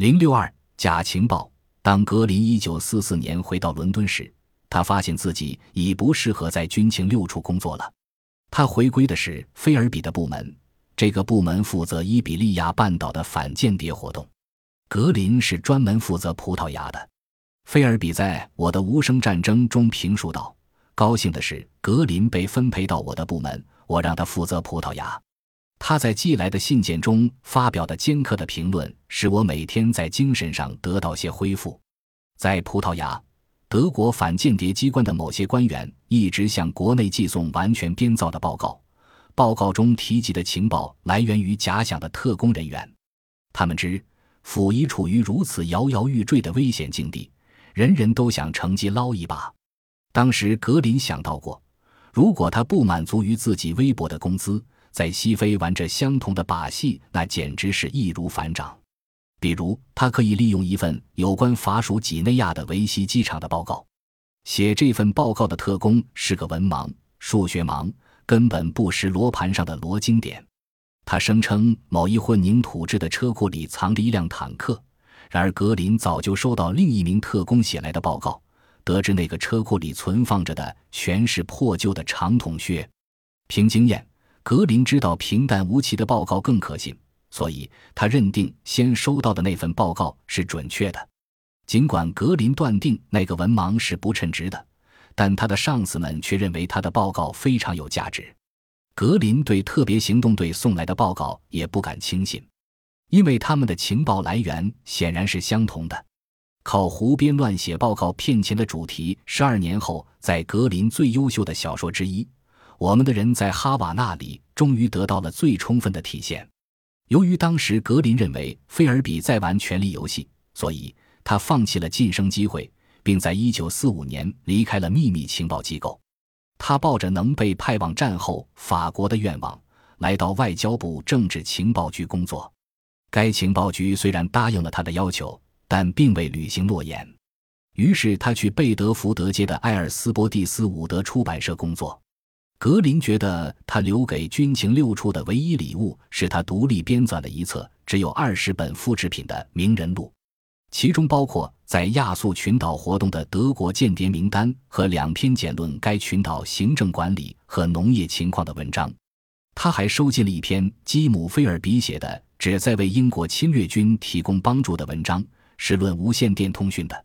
零六二假情报。当格林一九四四年回到伦敦时，他发现自己已不适合在军情六处工作了。他回归的是菲尔比的部门，这个部门负责伊比利亚半岛的反间谍活动。格林是专门负责葡萄牙的。菲尔比在《我的无声战争》中评述道：“高兴的是，格林被分配到我的部门，我让他负责葡萄牙。”他在寄来的信件中发表的尖刻的评论，使我每天在精神上得到些恢复。在葡萄牙，德国反间谍机关的某些官员一直向国内寄送完全编造的报告，报告中提及的情报来源于假想的特工人员。他们知府已处于如此摇摇欲坠的危险境地。人人都想乘机捞一把。当时格林想到过，如果他不满足于自己微薄的工资，在西非玩着相同的把戏，那简直是易如反掌。比如，他可以利用一份有关法属几内亚的维希机场的报告。写这份报告的特工是个文盲、数学盲，根本不识罗盘上的罗经典。他声称某一混凝土制的车库里藏着一辆坦克。然而，格林早就收到另一名特工写来的报告，得知那个车库里存放着的全是破旧的长筒靴。凭经验，格林知道平淡无奇的报告更可信，所以他认定先收到的那份报告是准确的。尽管格林断定那个文盲是不称职的，但他的上司们却认为他的报告非常有价值。格林对特别行动队送来的报告也不敢轻信。因为他们的情报来源显然是相同的，靠胡编乱写报告骗钱的主题，十二年后在格林最优秀的小说之一《我们的人在哈瓦那》里终于得到了最充分的体现。由于当时格林认为菲尔比在玩权力游戏，所以他放弃了晋升机会，并在一九四五年离开了秘密情报机构。他抱着能被派往战后法国的愿望，来到外交部政治情报局工作。该情报局虽然答应了他的要求，但并未履行诺言。于是他去贝德福德街的埃尔斯波蒂斯伍德出版社工作。格林觉得他留给军情六处的唯一礼物是他独立编纂的一册只有二十本复制品的《名人录》，其中包括在亚速群岛活动的德国间谍名单和两篇简论该群岛行政管理和农业情况的文章。他还收集了一篇基姆菲尔比写的。旨在为英国侵略军提供帮助的文章是论无线电通讯的。